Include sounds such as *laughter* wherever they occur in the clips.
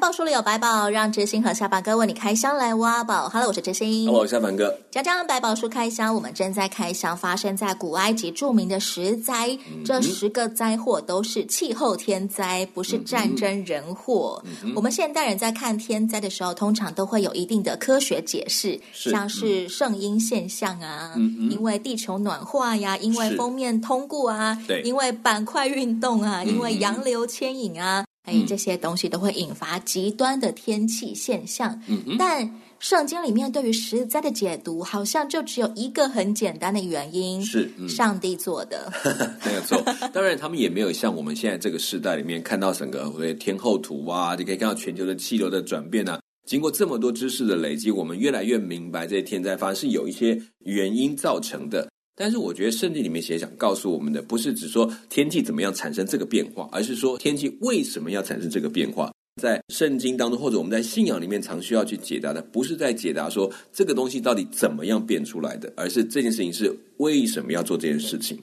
宝书里有百宝，让知心和下巴哥为你开箱来挖宝。Hello，我是知心。Hello，下巴哥。江江百宝书开箱，我们正在开箱发生在古埃及著名的十灾。嗯、这十个灾祸都是气候天灾，不是战争人祸。嗯、我们现代人在看天灾的时候，通常都会有一定的科学解释，是像是圣婴现象啊，嗯、因为地球暖化呀，因为封面通过啊，因为板块运动啊，因为洋流牵引啊。哎，这些东西都会引发极端的天气现象。嗯哼，但圣经里面对于十灾的解读，好像就只有一个很简单的原因，是、嗯、上帝做的。*laughs* 没有错，当然他们也没有像我们现在这个时代里面看到整个天后图啊，你可以看到全球的气流的转变啊。经过这么多知识的累积，我们越来越明白这些天灾发生是有一些原因造成的。但是我觉得圣经里面写想告诉我们的，不是只说天气怎么样产生这个变化，而是说天气为什么要产生这个变化。在圣经当中，或者我们在信仰里面，常需要去解答的，不是在解答说这个东西到底怎么样变出来的，而是这件事情是为什么要做这件事情。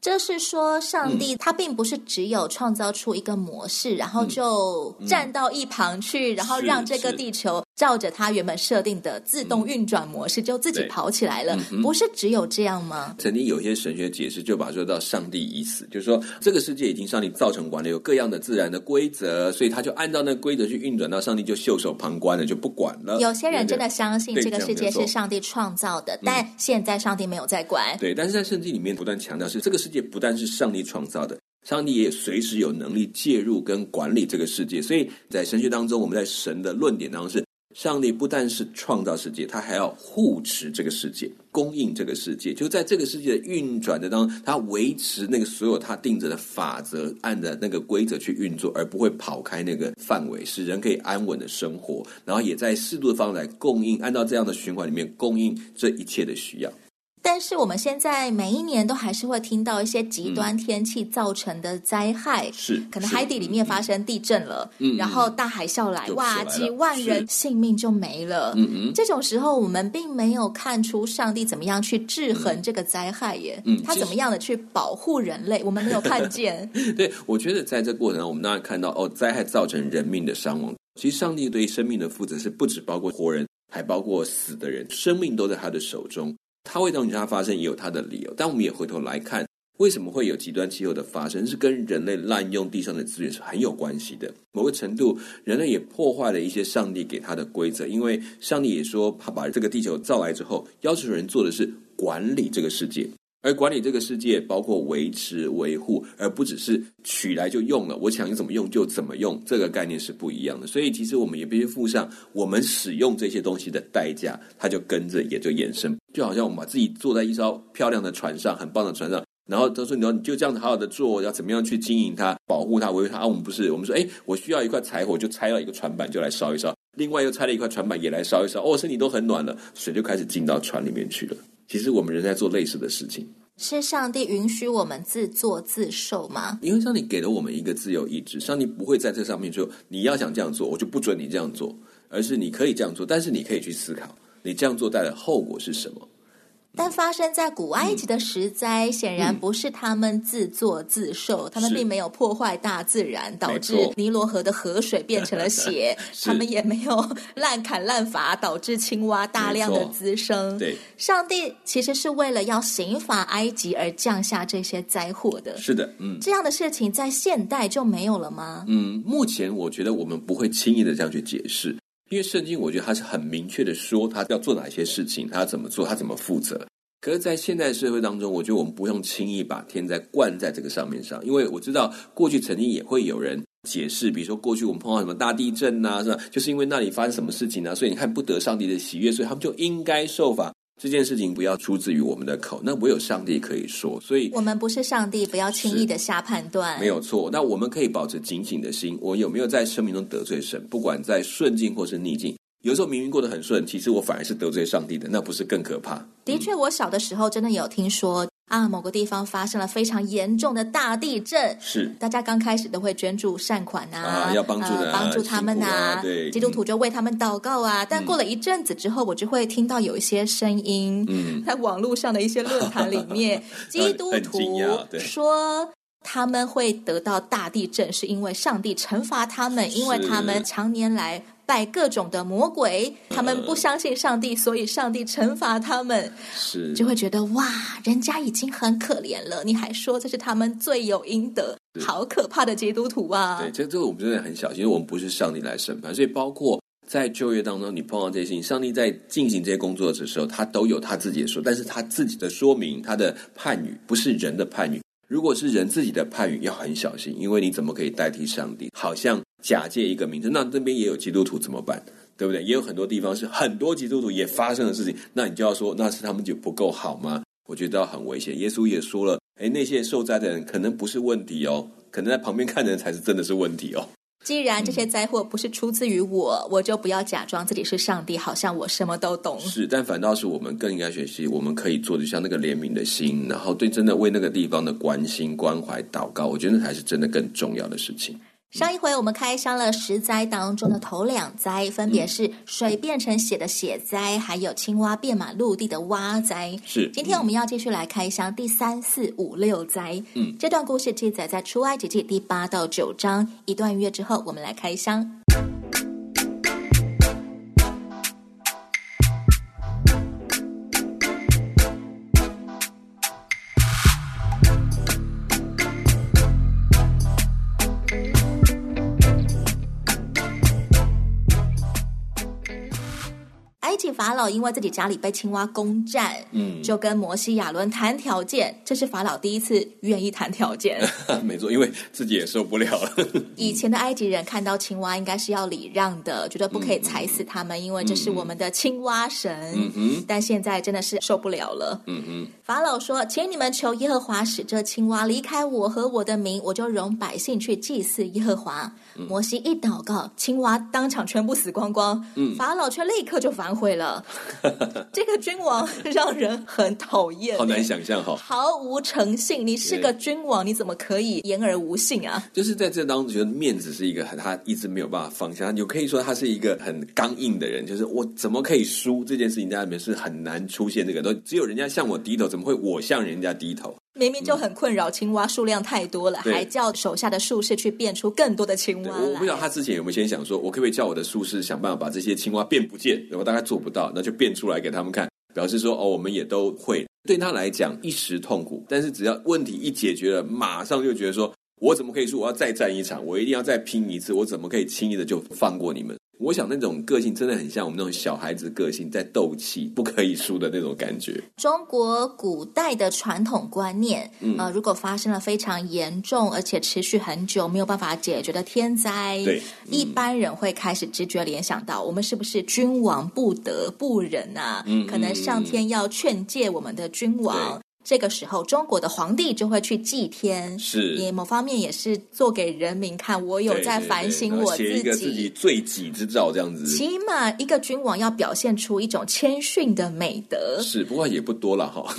这是说，上帝他并不是只有创造出一个模式，嗯、然后就站到一旁去，嗯、然后让这个地球照着他原本设定的自动运转模式，就自己跑起来了。嗯、不是只有这样吗？曾经有些神学解释就把说到上帝已死，就是说这个世界已经上帝造成完了，有各样的自然的规则，所以他就按照那个规则去运转，到上帝就袖手旁观了，就不管了。有些人真的相信这个世界是上帝创造的，但现在上帝没有在管。对，但是在圣经里面不断强调是这个世界。不但是上帝创造的，上帝也随时有能力介入跟管理这个世界。所以在神学当中，我们在神的论点当中是，上帝不但是创造世界，他还要护持这个世界，供应这个世界。就在这个世界的运转的当中，他维持那个所有他定着的法则，按着那个规则去运作，而不会跑开那个范围，使人可以安稳的生活。然后也在适度的方来供应，按照这样的循环里面供应这一切的需要。但是我们现在每一年都还是会听到一些极端天气造成的灾害，是、嗯、可能海底里面发生地震了，嗯，然后大海啸来，哇，几万人性命就没了，嗯嗯，这种时候我们并没有看出上帝怎么样去制衡这个灾害耶，嗯，他怎么样的去保护人类，我们没有看见。*laughs* 对，我觉得在这过程中，我们当然看到哦，灾害造成人命的伤亡，其实上帝对生命的负责是不止包括活人，还包括死的人，生命都在他的手中。它会让它发生，也有它的理由。但我们也回头来看，为什么会有极端气候的发生，是跟人类滥用地上的资源是很有关系的。某个程度，人类也破坏了一些上帝给他的规则，因为上帝也说，他把这个地球造来之后，要求人做的是管理这个世界。而管理这个世界，包括维持、维护，而不只是取来就用了。我想怎么用就怎么用，这个概念是不一样的。所以，其实我们也必须付上我们使用这些东西的代价，它就跟着也就衍生。就好像我们把自己坐在一艘漂亮的船上，很棒的船上，然后他说：“你说你就这样子好好的做，要怎么样去经营它、保护它、维护它？”啊，我们不是，我们说：“哎，我需要一块柴火，就拆了一个船板，就来烧一烧。另外又拆了一块船板，也来烧一烧。哦，身体都很暖了，水就开始进到船里面去了。”其实我们人在做类似的事情，是上帝允许我们自作自受吗？因为上帝给了我们一个自由意志，上帝不会在这上面说你要想这样做，我就不准你这样做，而是你可以这样做，但是你可以去思考，你这样做带来的后果是什么。但发生在古埃及的石灾，显然不是他们自作自受，嗯、他们并没有破坏大自然，导致尼罗河的河水变成了血，*laughs* 他们也没有 *laughs* 滥砍滥伐，导致青蛙大量的滋生。对，上帝其实是为了要刑罚埃及而降下这些灾祸的。是的，嗯，这样的事情在现代就没有了吗？嗯，目前我觉得我们不会轻易的这样去解释。因为圣经，我觉得他是很明确的说，他要做哪些事情，他要怎么做，他怎么负责。可是，在现代社会当中，我觉得我们不用轻易把天灾灌在这个上面上，因为我知道过去曾经也会有人解释，比如说过去我们碰到什么大地震呐、啊，是吧？就是因为那里发生什么事情呢、啊？所以你看不得上帝的喜悦，所以他们就应该受罚。这件事情不要出自于我们的口，那唯有上帝可以说。所以，我们不是上帝，不要轻易的下判断。没有错，那我们可以保持警醒的心。我有没有在生命中得罪神？不管在顺境或是逆境，有时候明明过得很顺，其实我反而是得罪上帝的，那不是更可怕？的确，我小的时候真的有听说。啊，某个地方发生了非常严重的大地震，是大家刚开始都会捐助善款啊，啊要帮助、啊呃，帮助他们呐、啊，对，基督徒就为他们祷告啊。嗯、但过了一阵子之后，我就会听到有一些声音，嗯，在网络上的一些论坛里面，*laughs* 基督徒说他们会得到大地震，是因为上帝惩罚他们，因为他们常年来。拜各种的魔鬼，他们不相信上帝，所以上帝惩罚他们，是就会觉得哇，人家已经很可怜了，你还说这是他们罪有应得，好可怕的基督徒啊！对，这这个我们真的很小心，因为我们不是上帝来审判，所以包括在就业当中，你碰到这些事情，上帝在进行这些工作的时候，他都有他自己的说，但是他自己的说明，他的判语不是人的判语。如果是人自己的判语，要很小心，因为你怎么可以代替上帝？好像假借一个名称，那这边也有基督徒怎么办？对不对？也有很多地方是很多基督徒也发生的事情，那你就要说那是他们就不够好吗？我觉得很危险。耶稣也说了，诶，那些受灾的人可能不是问题哦，可能在旁边看的人才是真的是问题哦。既然这些灾祸不是出自于我，我就不要假装自己是上帝，好像我什么都懂。是，但反倒是我们更应该学习，我们可以做的像那个怜悯的心，然后对真的为那个地方的关心、关怀、祷告，我觉得那才是真的更重要的事情。上一回我们开箱了十灾当中的头两灾，分别是水变成血的血灾，还有青蛙变满陆地的蛙灾。是，今天我们要继续来开箱第三、四、五、六灾。嗯，这段故事记载在出埃及记第八到九章。一段音乐之后，我们来开箱。老因为自己家里被青蛙攻占，嗯，就跟摩西亚伦谈条件。这是法老第一次愿意谈条件。*laughs* 没错，因为自己也受不了了。*laughs* 以前的埃及人看到青蛙应该是要礼让的，觉得不可以踩死他们，嗯、因为这是我们的青蛙神。嗯哼。但现在真的是受不了了。嗯哼。法老说：“请你们求耶和华使这青蛙离开我和我的民，我就容百姓去祭祀耶和华。”嗯、摩西一祷告，青蛙当场全部死光光。嗯。法老却立刻就反悔了。*laughs* 这个君王让人很讨厌，好难想象哈，毫无诚信。你是个君王，你怎么可以言而无信啊？就是在这当中，觉得面子是一个很，他一直没有办法放下。你可以说他是一个很刚硬的人，就是我怎么可以输这件事情，在里面是很难出现这个，都只有人家向我低头，怎么会我向人家低头？明明就很困扰，青蛙数量太多了，还叫手下的术士去变出更多的青蛙。我不知道他之前有没有先想说，我可不可以叫我的术士想办法把这些青蛙变不见？我大概做不到，那就变出来给他们看，表示说哦，我们也都会。对他来讲一时痛苦，但是只要问题一解决了，马上就觉得说，我怎么可以说我要再战一场？我一定要再拼一次？我怎么可以轻易的就放过你们？我想那种个性真的很像我们那种小孩子个性，在斗气不可以输的那种感觉。中国古代的传统观念，嗯、呃，如果发生了非常严重而且持续很久没有办法解决的天灾，对，嗯、一般人会开始直觉联想到，我们是不是君王不得不忍啊？嗯，可能上天要劝诫我们的君王。这个时候，中国的皇帝就会去祭天，是，也某方面也是做给人民看，我有在反省我自己，写一个自己罪己之兆这样子。起码一个君王要表现出一种谦逊的美德，是，不过也不多了哈。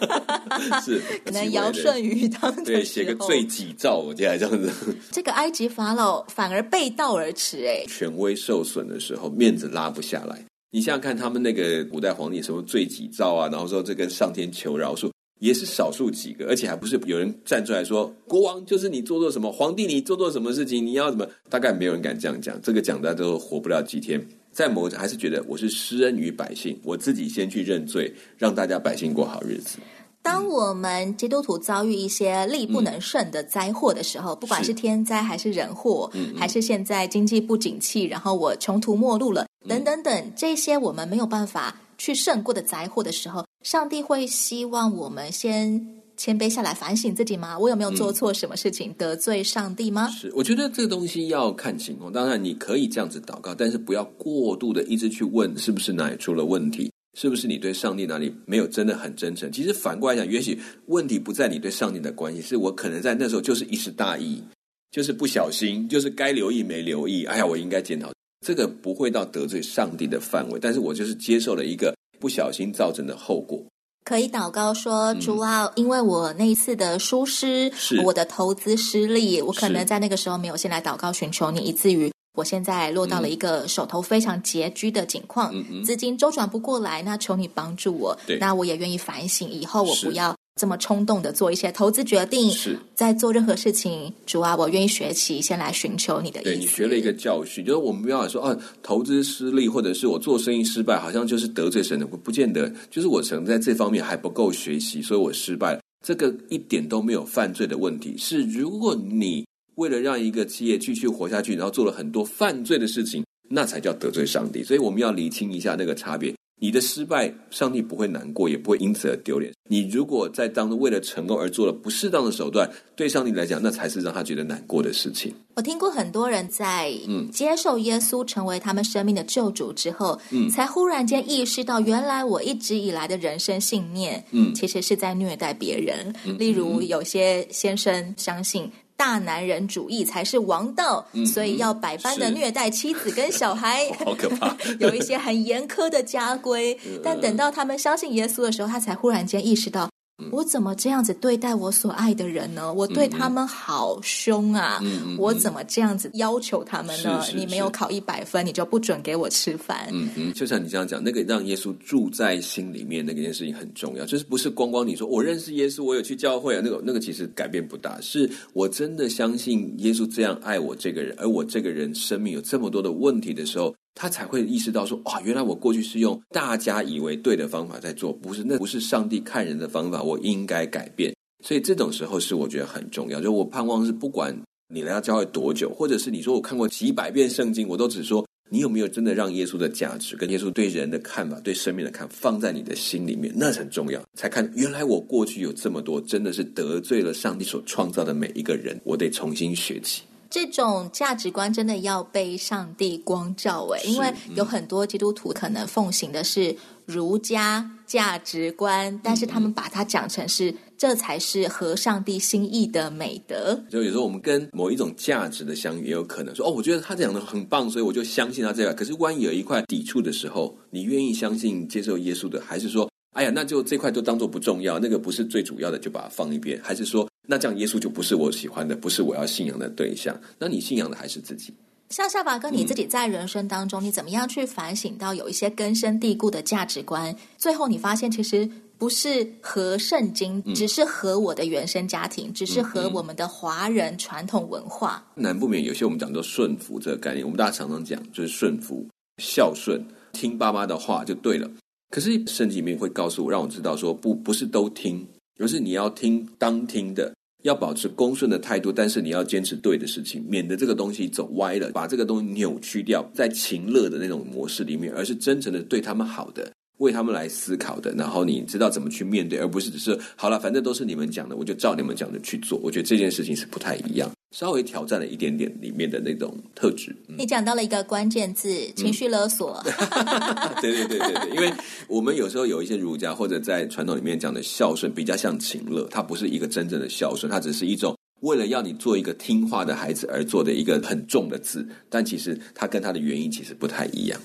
*laughs* 是，可能尧舜禹他们对写个罪己诏，我接下来这样子。这个埃及法老反而背道而驰，哎，权威受损的时候，面子拉不下来。你想想看，他们那个古代皇帝什么罪己诏啊，然后说这跟上天求饶恕。也是少数几个，而且还不是有人站出来说，国王就是你做错什么，皇帝你做错什么事情，你要怎么？大概没有人敢这样讲，这个讲大家都活不了几天。在某还是觉得我是施恩于百姓，我自己先去认罪，让大家百姓过好日子。当我们基督徒遭遇一些力不能胜的灾祸的时候，嗯、不管是天灾还是人祸，嗯嗯还是现在经济不景气，然后我穷途末路了，等等等，这些我们没有办法去胜过的灾祸的时候。上帝会希望我们先谦卑下来反省自己吗？我有没有做错什么事情、得罪上帝吗？是，我觉得这个东西要看情况。当然，你可以这样子祷告，但是不要过度的一直去问是不是哪里出了问题，是不是你对上帝哪里没有真的很真诚。其实反过来讲，也许问题不在你对上帝的关系，是我可能在那时候就是一时大意，就是不小心，就是该留意没留意。哎呀，我应该检讨。这个不会到得罪上帝的范围，但是我就是接受了一个不小心造成的后果。可以祷告说：“主啊，因为我那一次的疏失，我的投资失利，我可能在那个时候没有先来祷告寻求你，以至于。”我现在落到了一个手头非常拮据的境况，资金周转不过来，那求你帮助我。那我也愿意反省，以后我不要这么冲动的做一些投资决定。是，在做任何事情，主啊，我愿意学习，先来寻求你的意思。对，你学了一个教训，就是我们不要说啊，投资失利，或者是我做生意失败，好像就是得罪神的，不不见得，就是我可能在这方面还不够学习，所以我失败了。这个一点都没有犯罪的问题，是如果你。为了让一个企业继续活下去，然后做了很多犯罪的事情，那才叫得罪上帝。所以我们要理清一下那个差别。你的失败，上帝不会难过，也不会因此而丢脸。你如果在当中为了成功而做了不适当的手段，对上帝来讲，那才是让他觉得难过的事情。我听过很多人在嗯接受耶稣成为他们生命的救主之后，嗯，才忽然间意识到，原来我一直以来的人生信念，嗯，其实是在虐待别人。嗯，例如有些先生相信。大男人主义才是王道，嗯、所以要百般的虐待妻子跟小孩，*laughs* 好可怕。*laughs* 有一些很严苛的家规，*laughs* 但等到他们相信耶稣的时候，他才忽然间意识到。我怎么这样子对待我所爱的人呢？我对他们好凶啊！我怎么这样子要求他们呢？你没有考一百分，你就不准给我吃饭。嗯嗯，就像你这样讲，那个让耶稣住在心里面那个件事情很重要，就是不是光光你说我认识耶稣，我有去教会啊，那个那个其实改变不大。是我真的相信耶稣这样爱我这个人，而我这个人生命有这么多的问题的时候。他才会意识到说，哇，原来我过去是用大家以为对的方法在做，不是，那不是上帝看人的方法，我应该改变。所以这种时候是我觉得很重要。就我盼望是，不管你来到教会多久，或者是你说我看过几百遍圣经，我都只说你有没有真的让耶稣的价值跟耶稣对人的看法、对生命的看法放在你的心里面，那很重要。才看原来我过去有这么多，真的是得罪了上帝所创造的每一个人，我得重新学起。这种价值观真的要被上帝光照诶，因为有很多基督徒可能奉行的是儒家价值观，但是他们把它讲成是这才是合上帝心意的美德。就有时候我们跟某一种价值的相遇，也有可能说哦，我觉得他讲的很棒，所以我就相信他这个。可是万一有一块抵触的时候，你愿意相信接受耶稣的，还是说，哎呀，那就这块就当做不重要，那个不是最主要的，就把它放一边，还是说？那这样，耶稣就不是我喜欢的，不是我要信仰的对象。那你信仰的还是自己？像夏拔哥，你自己在人生当中，嗯、你怎么样去反省到有一些根深蒂固的价值观？最后你发现，其实不是和圣经，嗯、只是和我的原生家庭，只是和我们的华人传统文化。难不免有些我们讲做顺服这个概念，我们大家常常讲就是顺服、孝顺，听爸妈的话就对了。可是圣经里面会告诉我，让我知道说，不，不是都听。而是你要听当听的，要保持恭顺的态度，但是你要坚持对的事情，免得这个东西走歪了，把这个东西扭曲掉，在情乐的那种模式里面，而是真诚的对他们好的，为他们来思考的，然后你知道怎么去面对，而不是只是好了，反正都是你们讲的，我就照你们讲的去做。我觉得这件事情是不太一样。稍微挑战了一点点里面的那种特质。嗯、你讲到了一个关键字：情绪勒索。*laughs* 嗯、对对对对对，因为我们有时候有一些儒家或者在传统里面讲的孝顺，比较像情勒，它不是一个真正的孝顺，它只是一种为了要你做一个听话的孩子而做的一个很重的字，但其实它跟它的原因其实不太一样。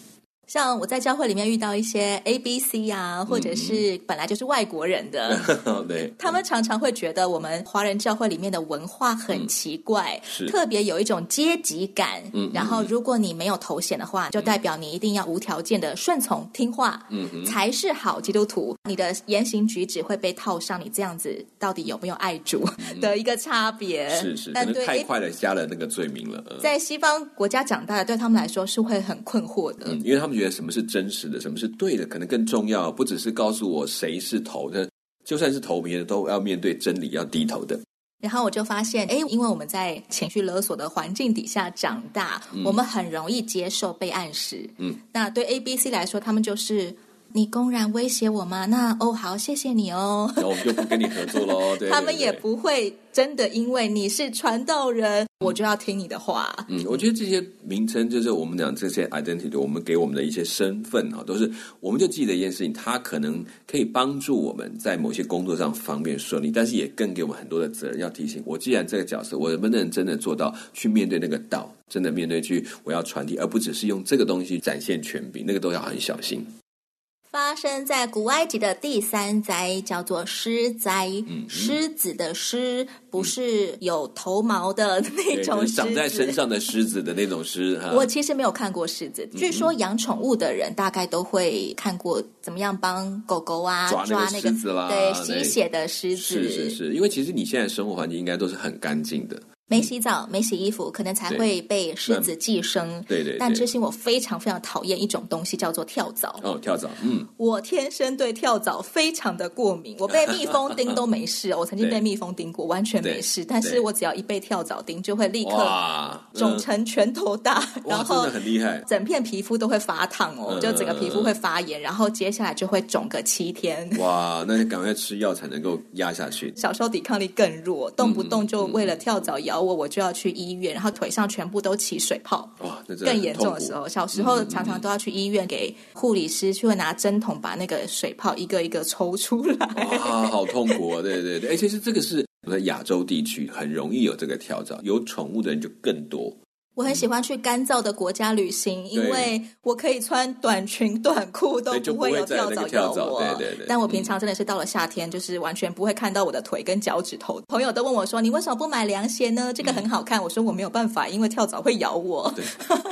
像我在教会里面遇到一些 A、B、C 啊，或者是本来就是外国人的，*laughs* 嗯、对，他们常常会觉得我们华人教会里面的文化很奇怪，嗯、特别有一种阶级感。嗯，然后如果你没有头衔的话，就代表你一定要无条件的顺从听话，嗯哼，才是好基督徒。你的言行举止会被套上你这样子到底有没有爱主 *laughs* 的一个差别。是是，但对太快的加了那个罪名了。嗯、在西方国家长大的，对他们来说是会很困惑的，嗯，因为他们。觉得什么是真实的，什么是对的，可能更重要。不只是告诉我谁是头的，就算是头皮的，都要面对真理，要低头的。然后我就发现，哎，因为我们在情绪勒索的环境底下长大，嗯、我们很容易接受被暗示。嗯，那对 A、B、C 来说，他们就是。你公然威胁我吗？那哦，好，谢谢你哦。那我们就不跟你合作喽。*laughs* 对，他们也不会真的因为你是传道人，嗯、我就要听你的话。嗯，我觉得这些名称就是我们讲这些 identity，我们给我们的一些身份啊，都是我们就记得一件事情，它可能可以帮助我们在某些工作上方便顺利，但是也更给我们很多的责任。要提醒我，既然这个角色，我能不能真的做到去面对那个道，真的面对去我要传递，而不只是用这个东西展现权柄，那个都要很小心。发生在古埃及的第三灾叫做狮灾，嗯，狮子的狮不是有头毛的那种狮子，长在身上的狮子的那种狮。*laughs* 我其实没有看过狮子，据说养宠物的人大概都会看过怎么样帮狗狗啊抓那个狮子啦，对，吸血的狮子。是是是，因为其实你现在生活环境应该都是很干净的。没洗澡、没洗衣服，可能才会被狮子寄生。对对，对。但知心，我非常非常讨厌一种东西，叫做跳蚤。哦，跳蚤。嗯。*laughs* 我天生对跳蚤非常的过敏，我被蜜蜂叮都没事。我曾经被蜜蜂叮过，完全没事。但是我只要一被跳蚤叮，就会立刻肿成拳头大，然后很厉害，整片皮肤都会发烫哦，就整个皮肤会发炎，然后接下来就会肿个七天。*laughs* 哇，那你赶快吃药才能够压下去。小时候抵抗力更弱，动不动就为了跳蚤咬。我我就要去医院，然后腿上全部都起水泡。哇，更严重的时候，小时候常常都要去医院，给护理师去会拿针筒把那个水泡一个一个抽出来。哇，好痛苦啊！对对对，而且是这个是在亚洲地区很容易有这个跳蚤，有宠物的人就更多。我很喜欢去干燥的国家旅行，因为我可以穿短裙 *laughs* 短裤都不会有跳蚤咬我。对对对。但我平常真的是到了夏天，就是完全不会看到我的腿跟脚趾头。朋友都问我说：“你为什么不买凉鞋呢？这个很好看。”我说：“我没有办法，因为跳蚤会咬我。”对，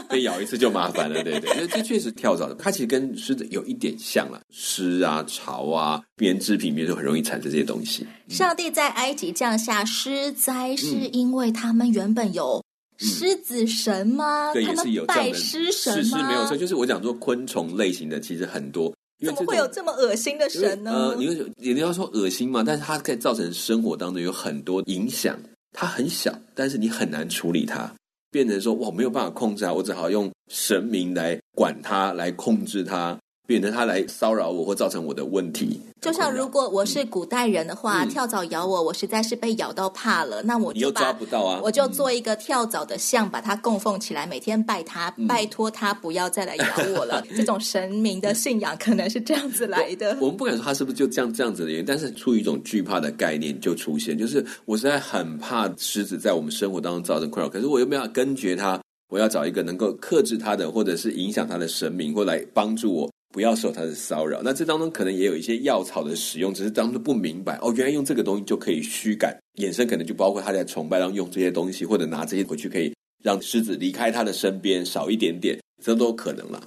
被咬一次就麻烦了。对对，这确实跳蚤，它其实跟狮子有一点像了，湿啊、潮啊、编织品里面就很容易产生这些东西。上帝在埃及降下狮灾，是因为他们原本有。狮子神吗？对，也是有这样的狮神吗？是没有错，就是我讲说昆虫类型的其实很多，怎么会有这么恶心的神呢？呃，你会也要说恶心嘛，但是它可以造成生活当中有很多影响。它很小，但是你很难处理它，变成说哇没有办法控制啊，我只好用神明来管它，来控制它。变成他来骚扰我或造成我的问题，就像如果我是古代人的话，嗯、跳蚤咬我，我实在是被咬到怕了，那我就你又抓不到啊，我就做一个跳蚤的像，把它供奉起来，每天拜他，嗯、拜托他不要再来咬我了。*laughs* 这种神明的信仰可能是这样子来的。我们不敢说他是不是就这样这样子的原因，但是出于一种惧怕的概念就出现，就是我实在很怕狮子在我们生活当中造成困扰，可是我又没有根绝它，我要找一个能够克制它的，或者是影响它的神明，或来帮助我。不要受他的骚扰。那这当中可能也有一些药草的使用，只是当初不明白哦，原来用这个东西就可以驱赶。衍生可能就包括他在崇拜当中用这些东西，或者拿这些回去可以让狮子离开他的身边少一点点，这都可能了。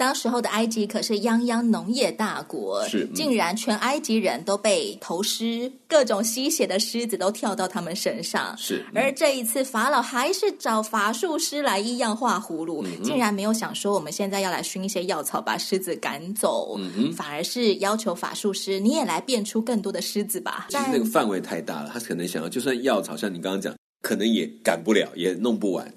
当时候的埃及可是泱泱农业大国，是、嗯、竟然全埃及人都被投尸，各种吸血的狮子都跳到他们身上。是，嗯、而这一次法老还是找法术师来依样画葫芦，嗯、竟然没有想说我们现在要来熏一些药草把狮子赶走，嗯、反而是要求法术师你也来变出更多的狮子吧。其实那个范围太大了，他可能想要就算药草，像你刚刚讲，可能也赶不了，也弄不完。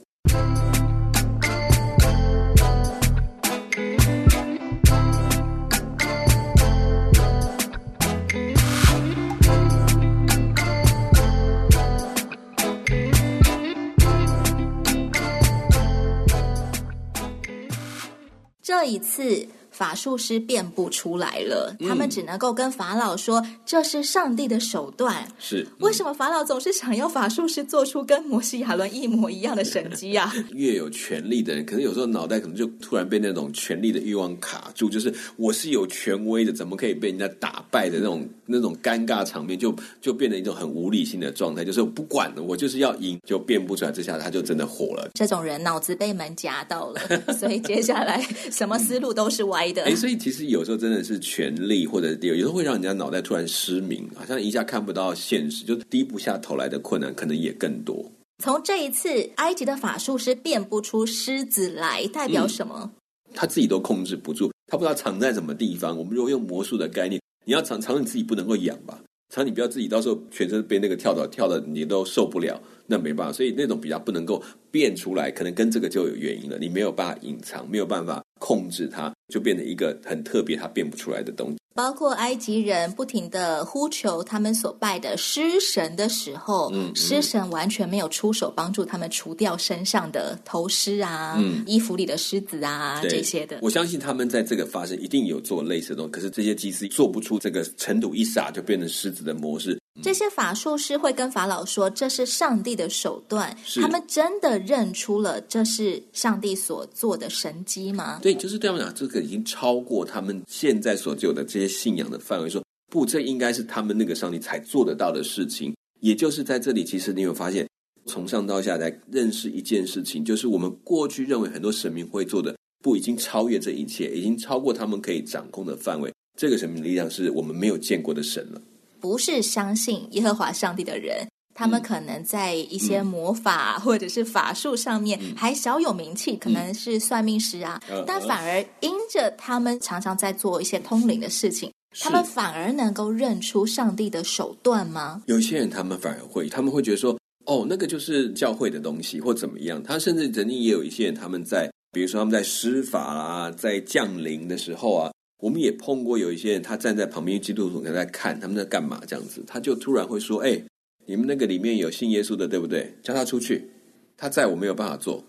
这一次。法术师变不出来了，他们只能够跟法老说：“嗯、这是上帝的手段。”是、嗯、为什么法老总是想要法术师做出跟摩西亚伦一模一样的神迹啊？*laughs* 越有权力的人，可能有时候脑袋可能就突然被那种权力的欲望卡住，就是我是有权威的，怎么可以被人家打败的那种那种尴尬场面，就就变成一种很无理性的状态，就是我不管了，我就是要赢，就变不出来。这下他就真的火了。这种人脑子被门夹到了，*laughs* 所以接下来什么思路都是歪的。*laughs* 哎，所以其实有时候真的是权力，或者是有时候会让人家脑袋突然失明，好像一下看不到现实，就低不下头来的困难可能也更多。从这一次埃及的法术师变不出狮子来，代表什么？嗯，他自己都控制不住，他不知道藏在什么地方。我们如果用魔术的概念，你要常常你自己不能够养吧？常你不要自己到时候全身被那个跳蚤跳的你都受不了，那没办法。所以那种比较不能够变出来，可能跟这个就有原因了。你没有办法隐藏，没有办法控制它。就变成一个很特别，它变不出来的东西。包括埃及人不停的呼求他们所拜的狮神的时候，嗯，嗯，狮神完全没有出手帮助他们除掉身上的头狮啊，嗯，衣服里的狮子啊这些的。我相信他们在这个发生一定有做类似的东西，可是这些祭司做不出这个尘土一撒就变成狮子的模式。这些法术师会跟法老说，这是上帝的手段，他们真的认出了这是上帝所做的神迹吗？对，就是对他们讲，这个已经超过他们现在所有的这些信仰的范围。说不，这应该是他们那个上帝才做得到的事情。也就是在这里，其实你有发现，从上到下来认识一件事情，就是我们过去认为很多神明会做的，不已经超越这一切，已经超过他们可以掌控的范围。这个神明力量是我们没有见过的神了。不是相信耶和华上帝的人，他们可能在一些魔法或者是法术上面还小有名气，可能是算命师啊，但反而因着他们常常在做一些通灵的事情，他们反而能够认出上帝的手段吗？有些人他们反而会，他们会觉得说，哦，那个就是教会的东西或怎么样。他甚至曾经也有一些人，他们在比如说他们在施法啊，在降临的时候啊。我们也碰过有一些人，他站在旁边，基督徒他在看他们在干嘛，这样子，他就突然会说：“哎，你们那个里面有信耶稣的，对不对？叫他出去，他在我没有办法做。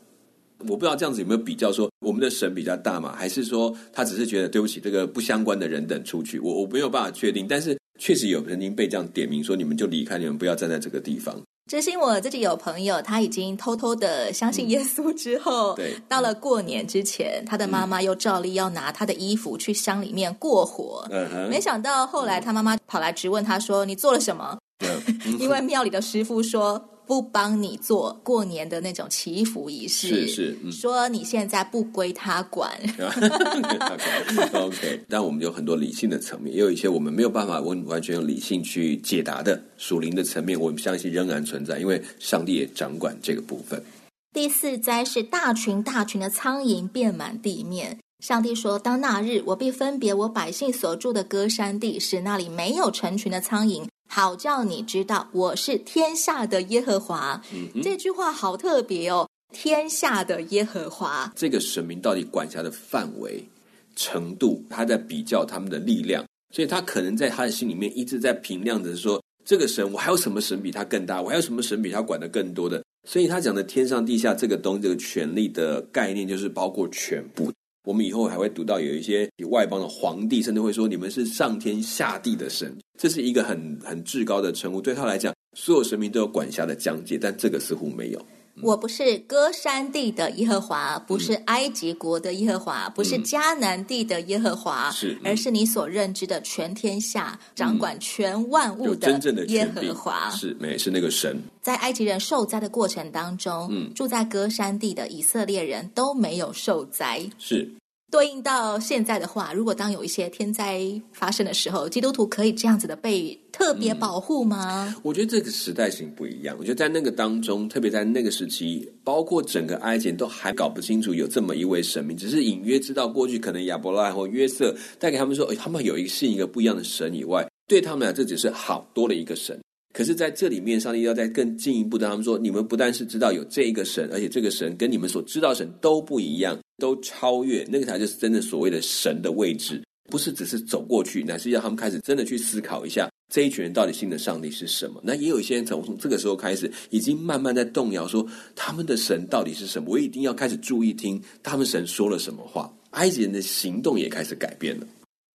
我不知道这样子有没有比较说我们的神比较大嘛？还是说他只是觉得对不起这个不相关的人等出去？我我没有办法确定，但是确实有曾经被这样点名说，你们就离开，你们不要站在这个地方。”知心，我自己有朋友，他已经偷偷的相信耶稣之后，嗯、对，到了过年之前，他的妈妈又照例要拿他的衣服去乡里面过火。嗯，没想到后来他妈妈跑来质问他说：“你做了什么？” *laughs* 嗯、*laughs* 因为庙里的师傅说。不帮你做过年的那种祈福仪式，是是，嗯、说你现在不归他管。*laughs* *laughs* OK，但我们有很多理性的层面，也有一些我们没有办法完完全用理性去解答的属灵的层面，我们相信仍然存在，因为上帝也掌管这个部分。第四灾是大群大群的苍蝇遍满地面。上帝说：“当那日，我必分别我百姓所住的歌山地，使那里没有成群的苍蝇。”好叫你知道我是天下的耶和华。嗯，这句话好特别哦，天下的耶和华。这个神明到底管辖的范围、程度，他在比较他们的力量，所以他可能在他的心里面一直在评量着说：这个神，我还有什么神比他更大？我还有什么神比他管的更多的？所以他讲的天上地下这个东西，这个权力的概念，就是包括全部。我们以后还会读到有一些外邦的皇帝，甚至会说你们是上天下地的神，这是一个很很至高的称呼。对他来讲，所有神明都有管辖的疆界，但这个似乎没有。我不是歌山地的耶和华，不是埃及国的耶和华，不是迦南地的耶和华，是、嗯，而是你所认知的全天下掌管全万物的耶和华，是，没是那个神。在埃及人受灾的过程当中，嗯，住在歌山地的以色列人都没有受灾，是。对应到现在的话，如果当有一些天灾发生的时候，基督徒可以这样子的被特别保护吗？我觉得这个时代性不一样。我觉得在那个当中，特别在那个时期，包括整个埃及都还搞不清楚有这么一位神明，只是隐约知道过去可能亚伯拉罕或约瑟带给他们说，哎他们有一个信一个不一样的神以外，对他们俩这只是好多了一个神。可是，在这里面，上帝要再更进一步的，他们说：你们不但是知道有这一个神，而且这个神跟你们所知道神都不一样，都超越那个才就是真的所谓的神的位置，不是只是走过去，乃是要他们开始真的去思考一下，这一群人到底信的上帝是什么。那也有一些人从从这个时候开始，已经慢慢在动摇，说他们的神到底是什么？我一定要开始注意听他们神说了什么话。埃及人的行动也开始改变了。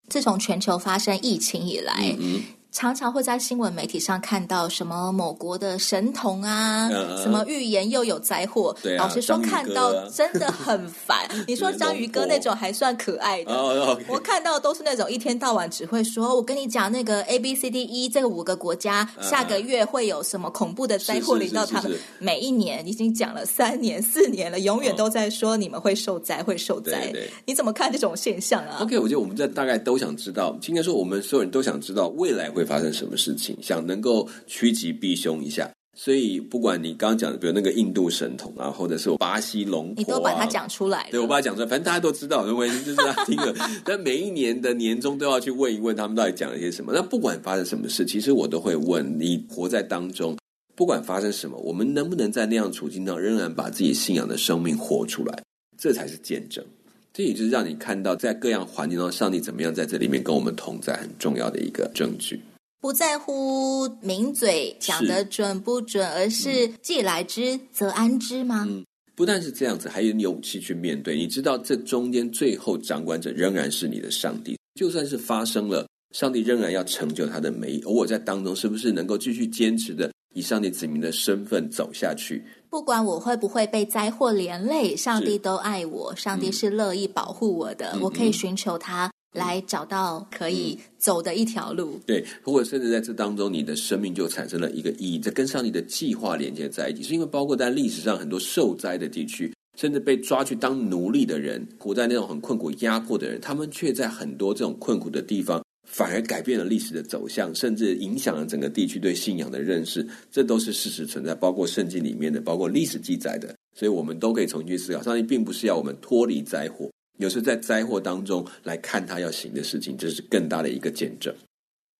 自从全球发生疫情以来。嗯常常会在新闻媒体上看到什么某国的神童啊，嗯、什么预言又有灾祸。啊、老实说，看到真的很烦。*laughs* 你说章鱼哥那种还算可爱的，哦、我看到都是那种一天到晚只会说：“我跟你讲，那个 A B C D E 这五个国家、嗯、下个月会有什么恐怖的灾祸临到他们。”每一年已经讲了三年四年了，永远都在说你们会受灾，会受灾。对对，你怎么看这种现象啊？OK，我觉得我们这大概都想知道，应该说我们所有人都想知道未来会发生什么事情，想能够趋吉避凶一下，所以不管你刚刚讲的，比如那个印度神童啊，或者是巴西龙你都把它讲出来。对，我把它讲出来，反正大家都知道，因为就是大家听了。*laughs* 但每一年的年终都要去问一问他们到底讲了些什么。那不管发生什么事，其实我都会问你：活在当中，不管发生什么，我们能不能在那样处境上仍然把自己信仰的生命活出来？这才是见证。这也就是让你看到在各样环境中，上帝怎么样在这里面跟我们同在，很重要的一个证据。不在乎名嘴讲的准不准，而是既来之则安之吗？嗯，不但是这样子，还有勇气去面对。你知道，这中间最后掌管者仍然是你的上帝。就算是发生了，上帝仍然要成就他的美意。而我在当中，是不是能够继续坚持的以上帝子民的身份走下去？不管我会不会被灾祸连累，上帝都爱我，上帝是乐意保护我的。嗯，我可以寻求他。来找到可以走的一条路。嗯、对，如果甚至在这当中，你的生命就产生了一个意义，这跟上帝的计划连接在一起。是因为包括在历史上很多受灾的地区，甚至被抓去当奴隶的人，活在那种很困苦、压迫的人，他们却在很多这种困苦的地方，反而改变了历史的走向，甚至影响了整个地区对信仰的认识。这都是事实存在，包括圣经里面的，包括历史记载的。所以我们都可以重新去思考，上帝并不是要我们脱离灾祸。有时在灾祸当中来看他要行的事情，这是更大的一个见证。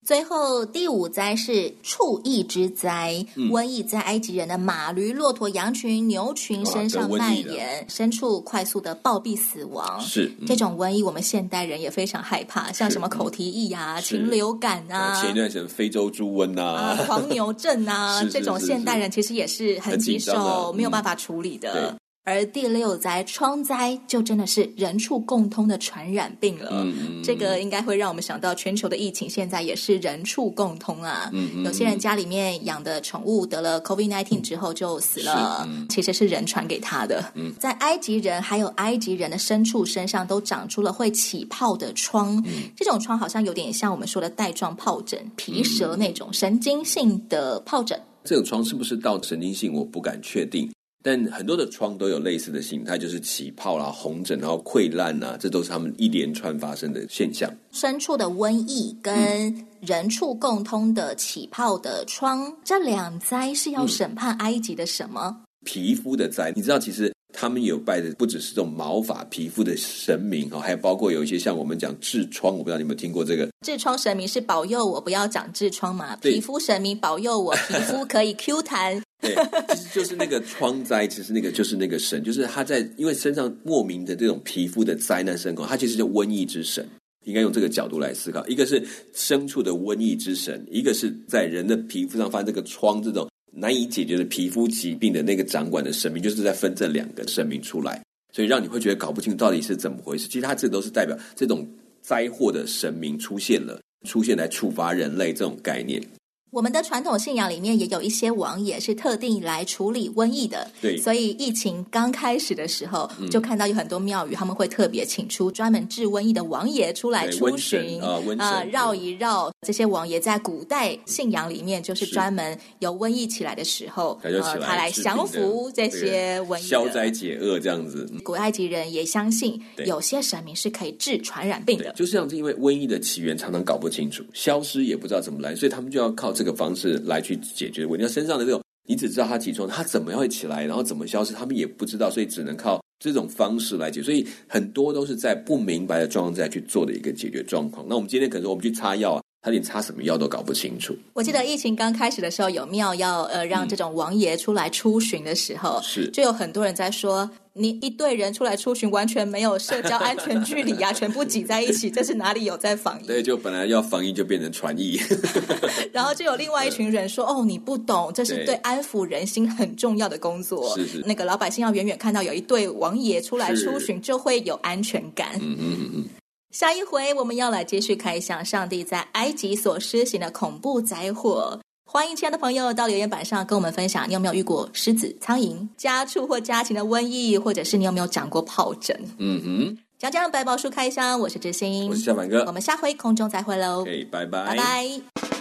最后第五灾是畜疫之灾，嗯、瘟疫在埃及人的马、驴、骆驼、羊群、牛群身上蔓延，牲畜快速的暴毙死亡。是、嗯、这种瘟疫，我们现代人也非常害怕，像什么口蹄疫啊、禽流感啊，前一段时间非洲猪瘟啊、啊狂牛症啊，*laughs* 这种现代人其实也是很棘手，没有办法处理的。而第六灾疮灾就真的是人畜共通的传染病了。这个应该会让我们想到全球的疫情现在也是人畜共通啊。嗯嗯，有些人家里面养的宠物得了 COVID-19 之后就死了，嗯、其实是人传给他的。嗯，在埃及人还有埃及人的牲畜身上都长出了会起泡的疮，嗯、这种疮好像有点像我们说的带状疱疹、皮蛇那种神经性的疱疹。这种疮是不是到神经性，我不敢确定。但很多的疮都有类似的形态，就是起泡啦、红疹，然后溃烂啊，这都是他们一连串发生的现象。牲畜的瘟疫跟人畜共通的起泡的疮，嗯、这两灾是要审判埃及的什么？嗯、皮肤的灾，你知道，其实他们有拜的不只是这种毛发、皮肤的神明哈，还有包括有一些像我们讲痔疮，我不知道你有没有听过这个？痔疮神明是保佑我不要长痔疮嘛？皮肤神明保佑我皮肤可以 Q 弹。*laughs* 对，其实就是那个疮灾，其实那个就是那个神，就是他在因为身上莫名的这种皮肤的灾难生口，他其实叫瘟疫之神，应该用这个角度来思考。一个是牲畜的瘟疫之神，一个是在人的皮肤上发这个疮这种难以解决的皮肤疾病的那个掌管的神明，就是在分这两个神明出来，所以让你会觉得搞不清到底是怎么回事。其实它这都是代表这种灾祸的神明出现了，出现来处罚人类这种概念。我们的传统信仰里面也有一些王爷是特定来处理瘟疫的，对，所以疫情刚开始的时候，嗯、就看到有很多庙宇他们会特别请出专门治瘟疫的王爷出来出巡啊，呃、绕一绕。这些王爷在古代信仰里面就是专门有瘟疫起来的时候，呃，他来降服这些瘟疫，消灾解厄这样子。古埃及人也相信有些神明是可以治传染病的，就是这样子，因为瘟疫的起源常常搞不清楚，消失也不知道怎么来，所以他们就要靠。这个方式来去解决问题。身上的这种，你只知道他起床，他怎么样会起来，然后怎么消失，他们也不知道，所以只能靠这种方式来解。所以很多都是在不明白的状况下去做的一个解决状况。那我们今天可能说我们去擦药啊。他连擦什么药都搞不清楚。我记得疫情刚开始的时候，有庙要呃让这种王爷出来出巡的时候，是、嗯、就有很多人在说，你一队人出来出巡，完全没有社交安全距离呀、啊，*laughs* 全部挤在一起，这是哪里有在防疫？对，就本来要防疫，就变成传疫。*laughs* 然后就有另外一群人说：“ *laughs* 哦，你不懂，这是对安抚人心很重要的工作。是是，那个老百姓要远远看到有一队王爷出来出巡，就会有安全感。”嗯嗯嗯嗯。下一回我们要来继续开箱上帝在埃及所施行的恐怖灾祸。欢迎亲爱的朋友到留言板上跟我们分享，你有没有遇过狮子、苍蝇、家畜或家禽的瘟疫，或者是你有没有长过疱疹？嗯哼，讲讲百宝书开箱，我是知心，我是小满哥，我们下回空中再会喽。拜拜，拜拜。